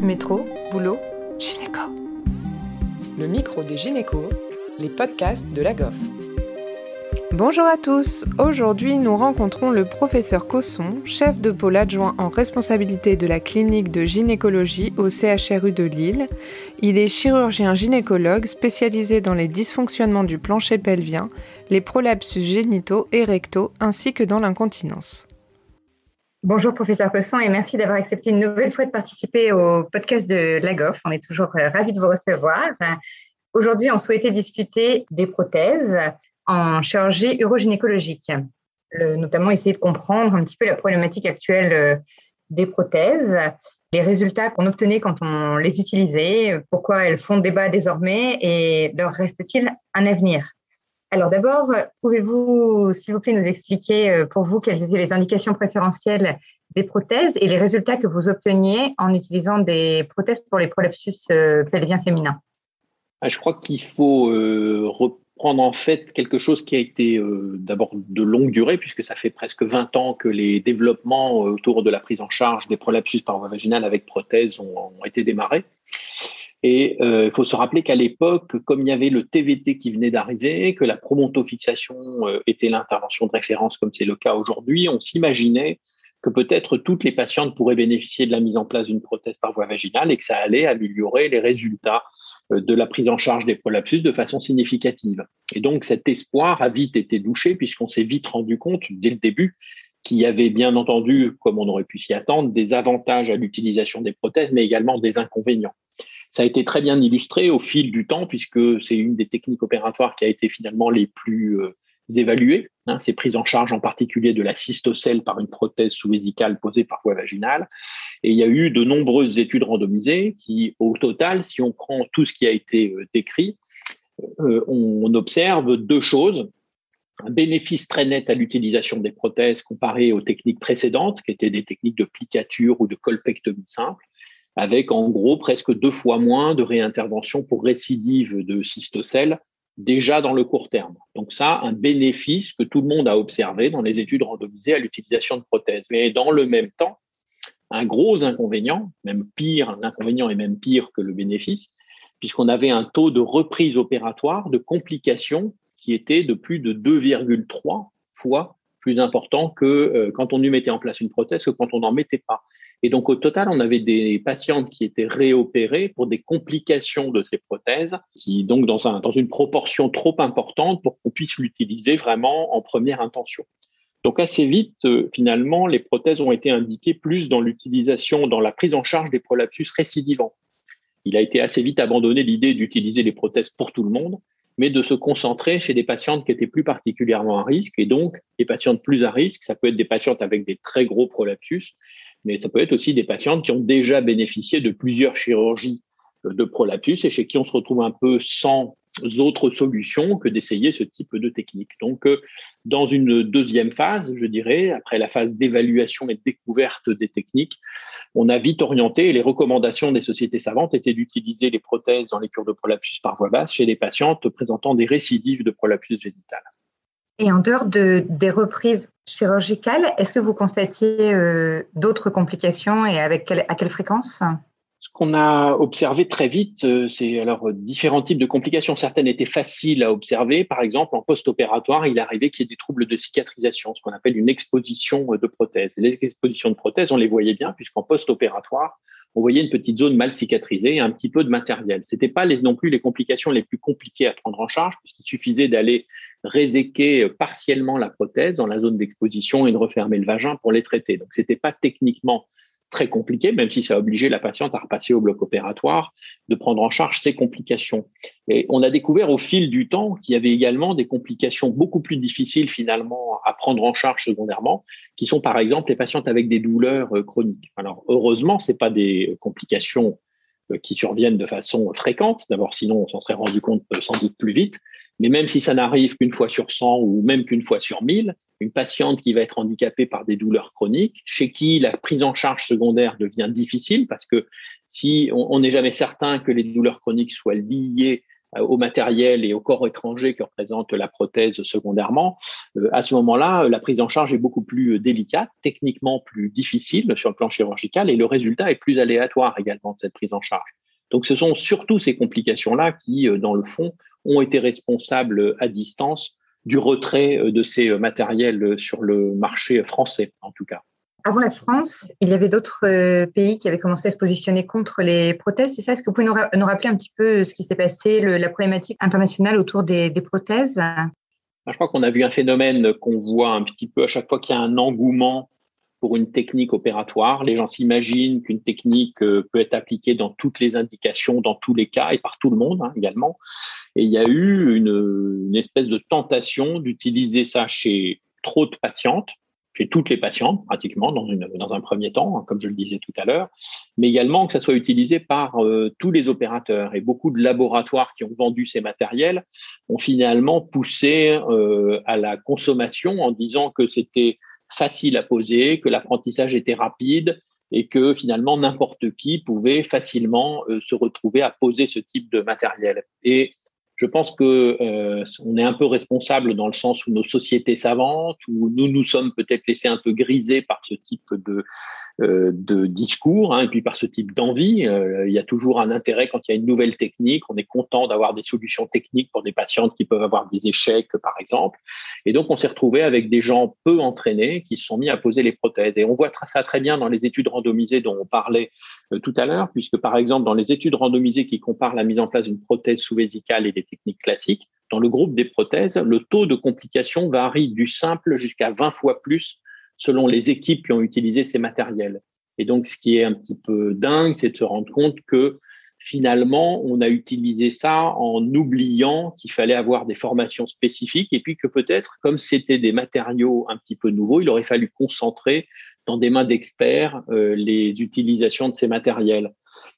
Métro, boulot, gynéco. Le micro des gynécos, les podcasts de la GOF. Bonjour à tous. Aujourd'hui, nous rencontrons le professeur Cosson, chef de pôle adjoint en responsabilité de la clinique de gynécologie au CHRU de Lille. Il est chirurgien gynécologue spécialisé dans les dysfonctionnements du plancher pelvien, les prolapsus génitaux et rectaux ainsi que dans l'incontinence. Bonjour professeur Cosson et merci d'avoir accepté une nouvelle fois de participer au podcast de l'AGOF. On est toujours euh, ravis de vous recevoir. Aujourd'hui, on souhaitait discuter des prothèses en chirurgie urogynécologique, notamment essayer de comprendre un petit peu la problématique actuelle euh, des prothèses, les résultats qu'on obtenait quand on les utilisait, pourquoi elles font débat désormais et leur reste-t-il un avenir? Alors d'abord, pouvez-vous, s'il vous plaît, nous expliquer euh, pour vous quelles étaient les indications préférentielles des prothèses et les résultats que vous obteniez en utilisant des prothèses pour les prolapsus euh, pelviens féminins ah, Je crois qu'il faut euh, reprendre en fait quelque chose qui a été d'abord de longue durée, puisque ça fait presque 20 ans que les développements autour de la prise en charge des prolapsus par voie vaginale avec prothèses ont été démarrés. Et euh, il faut se rappeler qu'à l'époque, comme il y avait le TVT qui venait d'arriver, que la promontofixation euh, était l'intervention de référence comme c'est le cas aujourd'hui, on s'imaginait que peut-être toutes les patientes pourraient bénéficier de la mise en place d'une prothèse par voie vaginale et que ça allait améliorer les résultats euh, de la prise en charge des prolapsus de façon significative. Et donc cet espoir a vite été douché puisqu'on s'est vite rendu compte dès le début qu'il y avait bien entendu, comme on aurait pu s'y attendre, des avantages à l'utilisation des prothèses, mais également des inconvénients. Ça a été très bien illustré au fil du temps, puisque c'est une des techniques opératoires qui a été finalement les plus euh, évaluées. Hein, c'est prise en charge en particulier de la cystocèle par une prothèse sous-vésicale posée par voie vaginale. Et il y a eu de nombreuses études randomisées qui, au total, si on prend tout ce qui a été euh, décrit, euh, on observe deux choses un bénéfice très net à l'utilisation des prothèses comparé aux techniques précédentes, qui étaient des techniques de plicature ou de colpectomie simple, avec en gros presque deux fois moins de réintervention pour récidive de cystocèle déjà dans le court terme. Donc ça, un bénéfice que tout le monde a observé dans les études randomisées à l'utilisation de prothèses. Mais dans le même temps, un gros inconvénient, même pire, l'inconvénient est même pire que le bénéfice, puisqu'on avait un taux de reprise opératoire, de complications qui était de plus de 2,3 fois plus important que euh, quand on lui mettait en place une prothèse que quand on n'en mettait pas. Et donc, au total, on avait des patientes qui étaient réopérées pour des complications de ces prothèses, qui, donc, dans une proportion trop importante pour qu'on puisse l'utiliser vraiment en première intention. Donc, assez vite, euh, finalement, les prothèses ont été indiquées plus dans l'utilisation, dans la prise en charge des prolapsus récidivants. Il a été assez vite abandonné l'idée d'utiliser les prothèses pour tout le monde, mais de se concentrer chez des patientes qui étaient plus particulièrement à risque. Et donc, les patientes plus à risque, ça peut être des patientes avec des très gros prolapsus, mais ça peut être aussi des patientes qui ont déjà bénéficié de plusieurs chirurgies de prolapsus et chez qui on se retrouve un peu sans autres solutions que d'essayer ce type de technique. Donc, euh, dans une deuxième phase, je dirais, après la phase d'évaluation et de découverte des techniques, on a vite orienté, les recommandations des sociétés savantes étaient d'utiliser les prothèses dans les cures de prolapsus par voie basse chez des patientes présentant des récidives de prolapsus génital. Et en dehors de, des reprises chirurgicales, est-ce que vous constatiez euh, d'autres complications et à quelle fréquence? Ce qu'on a observé très vite, euh, c'est alors différents types de complications. Certaines étaient faciles à observer. Par exemple, en post-opératoire, il arrivait qu'il y ait des troubles de cicatrisation, ce qu'on appelle une exposition de prothèses. Les expositions de prothèses, on les voyait bien, puisqu'en post-opératoire, on voyait une petite zone mal cicatrisée et un petit peu de matériel. C'était pas non plus les complications les plus compliquées à prendre en charge, puisqu'il suffisait d'aller réséquer partiellement la prothèse dans la zone d'exposition et de refermer le vagin pour les traiter. Donc, c'était pas techniquement très compliqué, même si ça a obligé la patiente à repasser au bloc opératoire, de prendre en charge ces complications. Et on a découvert au fil du temps qu'il y avait également des complications beaucoup plus difficiles finalement à prendre en charge secondairement, qui sont par exemple les patientes avec des douleurs euh, chroniques. Alors heureusement, c'est pas des complications euh, qui surviennent de façon fréquente. D'abord, sinon on s'en serait rendu compte euh, sans doute plus vite. Mais même si ça n'arrive qu'une fois sur 100 ou même qu'une fois sur 1000, une patiente qui va être handicapée par des douleurs chroniques, chez qui la prise en charge secondaire devient difficile parce que si on n'est jamais certain que les douleurs chroniques soient liées au matériel et au corps étranger que représente la prothèse secondairement, à ce moment-là, la prise en charge est beaucoup plus délicate, techniquement plus difficile sur le plan chirurgical et le résultat est plus aléatoire également de cette prise en charge. Donc ce sont surtout ces complications-là qui, dans le fond, ont été responsables à distance du retrait de ces matériels sur le marché français, en tout cas. Avant la France, il y avait d'autres euh, pays qui avaient commencé à se positionner contre les prothèses, c'est ça? Est-ce que vous pouvez nous, rappeler un petit peu ce qui s'est passé, la problématique internationale autour des, prothèses? Je crois qu'on a vu un phénomène qu'on voit un petit peu à chaque fois qu'il y a un engouement pour une technique opératoire. Les gens s'imaginent qu'une technique euh, peut être appliquée dans toutes les indications, dans tous les cas et par tout le monde hein, également. Et il y a eu une espèce de tentation d'utiliser ça chez trop de patientes chez toutes les patientes, pratiquement, dans, un premier temps, hein, comme je le disais tout à l'heure, mais également que ça soit utilisé par euh, tous les opérateurs. Et beaucoup de laboratoires qui ont vendu ces matériels ont finalement poussé euh, à la consommation en disant que c'était facile à poser, que l'apprentissage était rapide et que finalement n'importe qui pouvait facilement euh, se retrouver à poser ce type de matériel. Et je pense que euh, on est un peu responsable dans le sens où nos sociétés savantes, où nous nous sommes peut-être laissés un peu grisés par ce type de de discours, hein, et puis par ce type d'envie. Euh, il y a toujours un intérêt quand il y a une nouvelle technique. On est content d'avoir des solutions techniques pour des patientes qui peuvent avoir des échecs, par exemple. Et donc, on s'est retrouvé avec des gens peu entraînés qui se sont mis à poser les prothèses. Et on voit ça très bien dans les études randomisées dont on parlait euh, tout à l'heure, puisque par exemple, dans les études randomisées qui comparent la mise en place d'une prothèse sous-vésicale et des techniques classiques, dans le groupe des prothèses, le taux de complication varie du simple jusqu'à 20 fois plus selon les équipes qui ont utilisé ces matériels. Et donc, ce qui est un petit peu dingue, c'est de se rendre compte que finalement, on a utilisé ça en oubliant qu'il fallait avoir des formations spécifiques et puis que peut-être, comme c'était des matériaux un petit peu nouveaux, il aurait fallu concentrer dans des mains d'experts euh, les utilisations de ces matériels.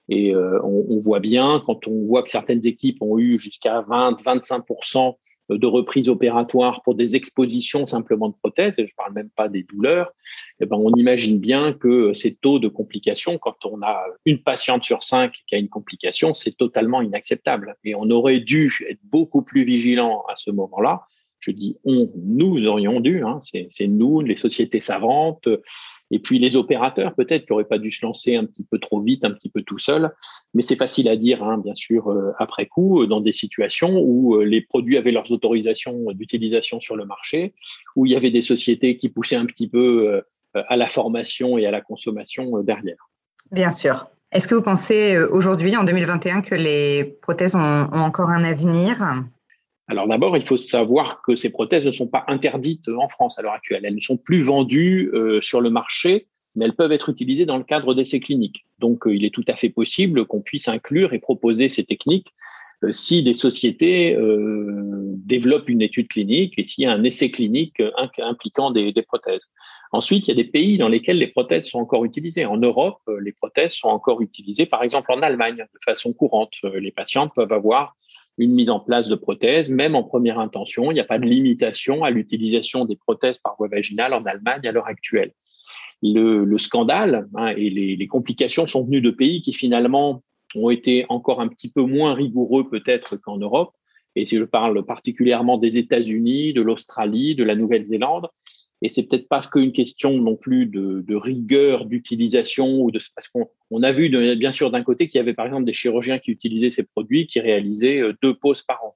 Et euh, on, on, voit bien, quand on voit que certaines équipes ont eu jusqu'à 20-25% de reprise opératoire pour des expositions simplement de prothèses, et je ne parle même pas des douleurs, eh ben on imagine bien que ces taux de complications, quand on a une patiente sur cinq qui a une complication, c'est totalement inacceptable. Et on aurait dû être beaucoup plus vigilant à ce moment-là. Je dis on, nous aurions dû, hein, c'est nous, les sociétés savantes, et puis les opérateurs, peut-être, qui n'auraient pas dû se lancer un petit peu trop vite, un petit peu tout seul. Mais c'est facile à dire, hein, bien sûr, euh, après coup, euh, dans des situations où euh, les produits avaient leurs autorisations d'utilisation sur le marché, où il y avait des sociétés qui poussaient un petit peu à la formation et à la consommation derrière. Bien sûr. Est-ce que vous pensez aujourd'hui, en 2021, que les prothèses ont encore un avenir? Alors d'abord, il faut savoir que ces prothèses ne sont pas interdites en France à l'heure actuelle. Elles ne sont plus vendues euh, sur le marché, mais elles peuvent être utilisées dans le cadre d'essais cliniques. Donc euh, il est tout à fait possible qu'on puisse inclure et proposer ces techniques euh, si des sociétés développent une étude clinique et s'il y a un essai clinique impliquant des, des, prothèses. Ensuite, il y a des pays dans lesquels les prothèses sont encore utilisées. En Europe, les prothèses sont encore utilisées, par exemple en Allemagne, de façon courante. Les patients peuvent avoir une mise en place de prothèses, même en première intention. Il n'y a pas de limitation à l'utilisation des prothèses par voie vaginale en Allemagne à l'heure actuelle. Le, scandale hein, et les, les, complications sont venues de pays qui finalement ont été encore un petit peu moins rigoureux peut-être qu'en Europe. Et si je parle particulièrement des États-Unis, de l'Australie, de la Nouvelle-Zélande, et c'est peut-être pas qu'une question non plus de, rigueur d'utilisation ou de parce qu'on on a vu bien sûr d'un côté qu'il y avait par exemple des chirurgiens qui utilisaient ces produits qui réalisaient euh, deux poses par an.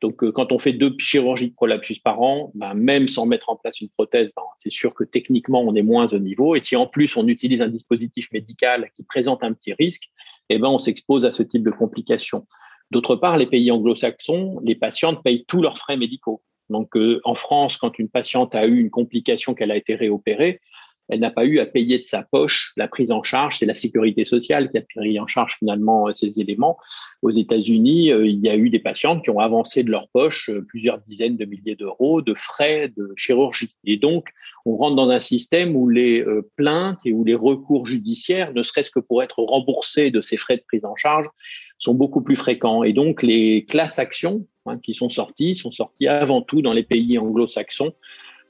Donc euh, quand on fait deux chirurgies de prolapsus par an, ben, même sans mettre en place une prothèse, ben, c'est sûr que techniquement on est moins au niveau. Et si en plus on utilise un dispositif médical qui présente un petit risque, eh ben on s'expose à ce type de complications. D'autre part, les pays anglo-saxons, les patientes payent tous leurs frais médicaux. Donc, euh, en France, quand une patiente a eu une complication qu'elle a été réopérée, elle n'a pas eu à payer de sa poche la prise en charge. C'est la sécurité sociale qui a pris en charge finalement euh, ces éléments. Aux États-Unis, euh, il y a eu des patientes qui ont avancé de leur poche plusieurs dizaines de milliers d'euros de frais de chirurgie. Et donc, on rentre dans un système où les plaintes et où les recours judiciaires, ne serait-ce que pour être remboursés de ces frais de prise en charge, sont beaucoup plus fréquents. Et donc, les classes actions hein, qui sont sorties sont sorties avant tout dans les pays anglo-saxons,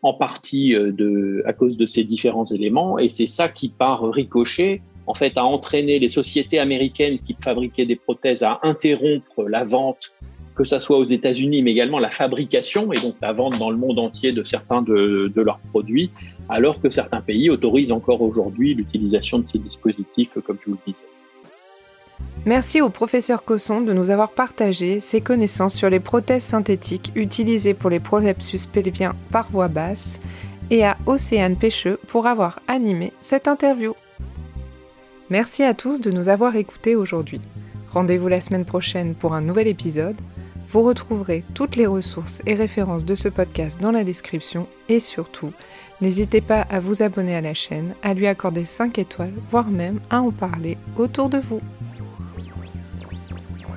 en partie euh, de, à cause de ces différents éléments. Et c'est ça qui, par ricochet, en fait, a entraîné les sociétés américaines qui fabriquaient des prothèses à interrompre la vente, que ce soit aux États-Unis, mais également la fabrication et donc la vente dans le monde entier de certains de, leurs produits, alors que certains pays autorisent encore aujourd'hui l'utilisation de ces dispositifs, comme je vous le disais. Merci au professeur Cosson de nous avoir partagé ses connaissances sur les prothèses synthétiques utilisées pour les prolepsus pelviens par voie basse et à Océane Pêcheux pour avoir animé cette interview. Merci à tous de nous avoir écoutés aujourd'hui. Rendez-vous la semaine prochaine pour un nouvel épisode. Vous retrouverez toutes les ressources et références de ce podcast dans la description et surtout, n'hésitez pas à vous abonner à la chaîne, à lui accorder 5 étoiles, voire même à en parler autour de vous.